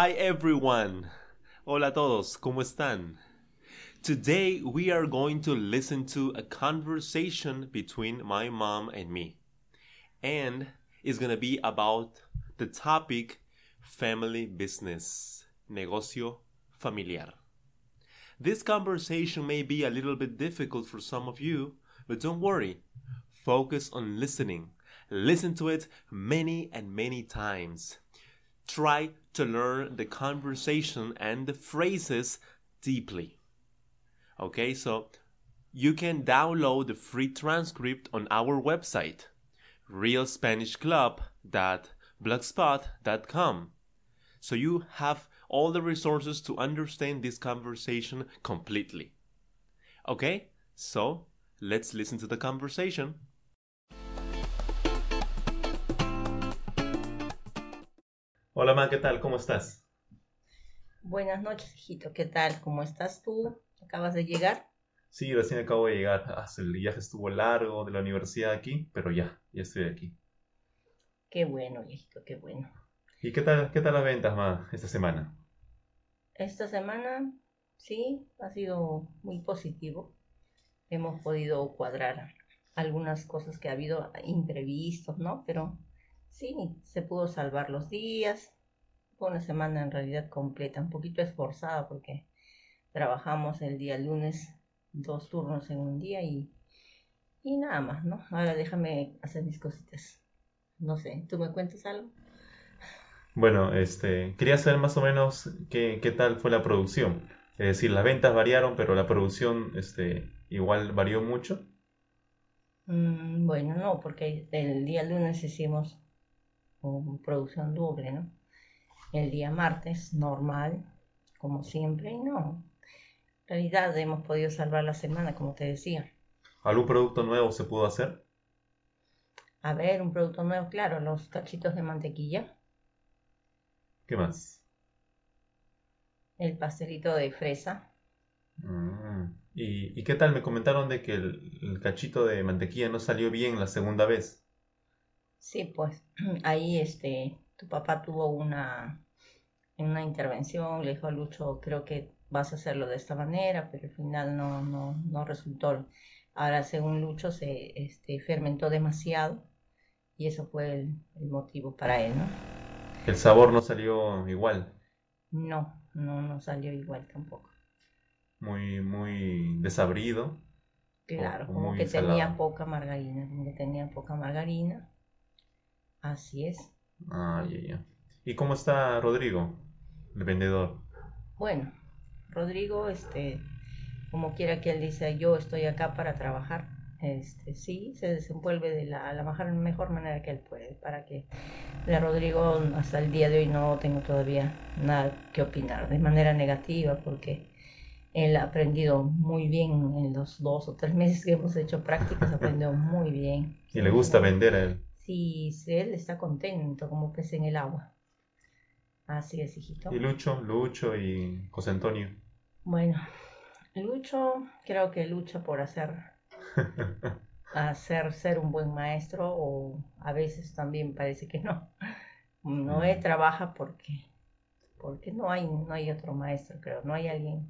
Hi everyone. Hola todos, ¿cómo están? Today we are going to listen to a conversation between my mom and me. And it's going to be about the topic family business, negocio familiar. This conversation may be a little bit difficult for some of you, but don't worry. Focus on listening. Listen to it many and many times. Try to learn the conversation and the phrases deeply. Okay, so you can download the free transcript on our website, realspanishclub.blogspot.com. So you have all the resources to understand this conversation completely. Okay, so let's listen to the conversation. Hola, Ma, ¿qué tal? ¿Cómo estás? Buenas noches, hijito. ¿Qué tal? ¿Cómo estás tú? ¿Acabas de llegar? Sí, recién acabo de llegar. Ah, el viaje estuvo largo de la universidad aquí, pero ya, ya estoy aquí. Qué bueno, hijito, qué bueno. ¿Y qué tal, qué tal las ventas, Ma, esta semana? Esta semana, sí, ha sido muy positivo. Hemos podido cuadrar algunas cosas que ha habido imprevistos, ¿no? Pero sí, se pudo salvar los días. Fue una semana en realidad completa, un poquito esforzada porque trabajamos el día lunes dos turnos en un día y, y nada más, ¿no? Ahora déjame hacer mis cositas. No sé, ¿tú me cuentas algo? Bueno, este, quería saber más o menos qué, qué tal fue la producción. Es decir, las ventas variaron, pero la producción este, igual varió mucho. Mm, bueno, no, porque el día lunes hicimos producción doble, ¿no? El día martes, normal, como siempre, y no. En realidad hemos podido salvar la semana, como te decía. ¿Algún producto nuevo se pudo hacer? A ver, un producto nuevo, claro, los cachitos de mantequilla. ¿Qué más? El pastelito de fresa. Mm, ¿Y, qué tal? Me comentaron de que el, cachito de mantequilla no salió bien la segunda vez. Sí, pues ahí este, tu papá tuvo una, una intervención, le dijo a Lucho, creo que vas a hacerlo de esta manera, pero al final no, no, no resultó. Ahora, según Lucho, se este, fermentó demasiado y eso fue el, el motivo para él, ¿no? El sabor no salió igual. No, no, no salió igual tampoco. Muy, muy desabrido. Claro, como que tenía poca margarina, como que tenía poca margarina. Así es. Ah, ya, ya. ¿Y cómo está Rodrigo, el vendedor? Bueno, Rodrigo, este, como quiera que él dice, yo estoy acá para trabajar este, sí, se desenvuelve de la, la mejor, manera que él puede, para que de Rodrigo hasta el día de hoy no tengo todavía nada que opinar de manera negativa, porque él ha aprendido muy bien en los dos o tres meses que hemos hecho prácticas, aprendió muy bien. ¿Y le gusta vender a él? Sí, él está contento como pez en el agua. Así es, hijito. ¿Y Lucho? Lucho y José Antonio. Bueno, Lucho creo que lucha por hacer hacer ser un buen maestro o a veces también parece que no. Noé mm. trabaja porque porque no hay no hay otro maestro, creo, no hay alguien.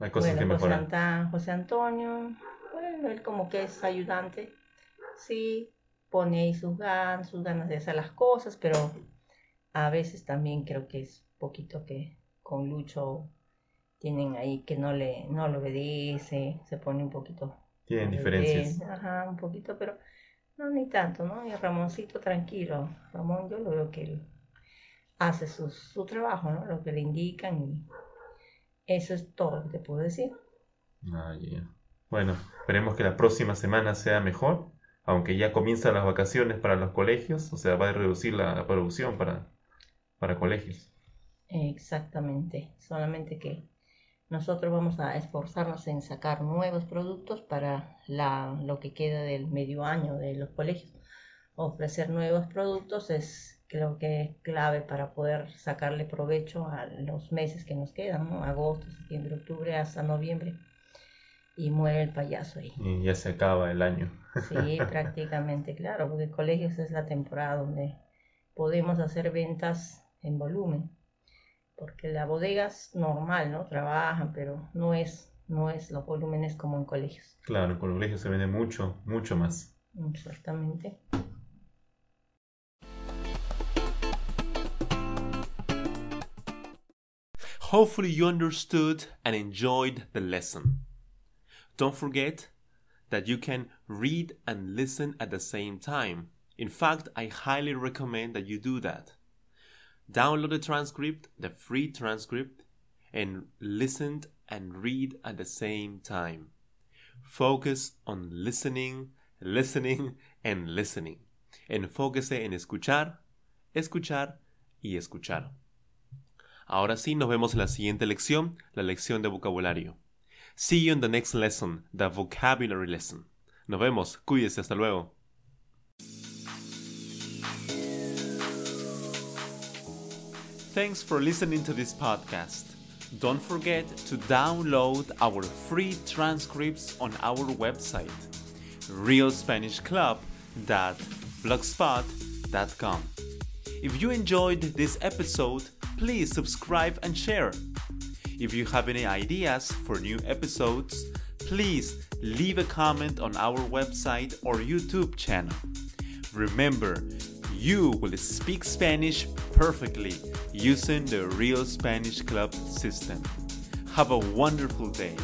Hay cosas que José, José Antonio, bueno, él como que es ayudante, sí, pone ahí sus ganas, sus ganas de hacer las cosas, pero a veces también creo que es poquito que con Lucho tienen ahí que no le no lo obedece, se pone un poquito. Tienen diferencias. Ajá, un poquito, pero no ni tanto, ¿no? Y Ramoncito tranquilo. Ramón yo lo veo que él hace su, su trabajo, ¿no? Lo que le indican y eso es todo lo que te puedo decir. Ah, Bueno, esperemos que la próxima semana sea mejor, aunque ya comienzan las vacaciones para los colegios, o sea, va a reducir la producción para para colegios. Exactamente, solamente que nosotros vamos a esforzarnos en sacar nuevos productos para lo que queda del medio año de los colegios. Ofrecer nuevos productos es creo que es clave para poder sacarle provecho a los meses que nos quedan, agosto, septiembre, octubre hasta noviembre. Y muere el payaso ahí. Y ya se acaba el año. Sí, prácticamente, claro, porque colegios es la temporada donde podemos hacer ventas en volumen. Porque la bodega es normal, ¿no? Trabajan, pero no es, no es los volúmenes como en colegios. Claro, en colegios se vende mucho, mucho más. Exactamente. Hopefully, you understood and enjoyed the lesson. Don't forget that you can read and listen at the same time. In fact, I highly recommend that you do that. Download the transcript, the free transcript, and listen and read at the same time. Focus on listening, listening, and listening. Enfóquese en escuchar, escuchar y escuchar. Ahora sí, nos vemos en la siguiente lección, la lección de vocabulario. See you in the next lesson, the vocabulary lesson. Nos vemos, cuídese, hasta luego. Thanks for listening to this podcast. Don't forget to download our free transcripts on our website, realspanishclub.blogspot.com. If you enjoyed this episode, please subscribe and share. If you have any ideas for new episodes, please leave a comment on our website or YouTube channel. Remember, you will speak Spanish perfectly using the Real Spanish Club system. Have a wonderful day.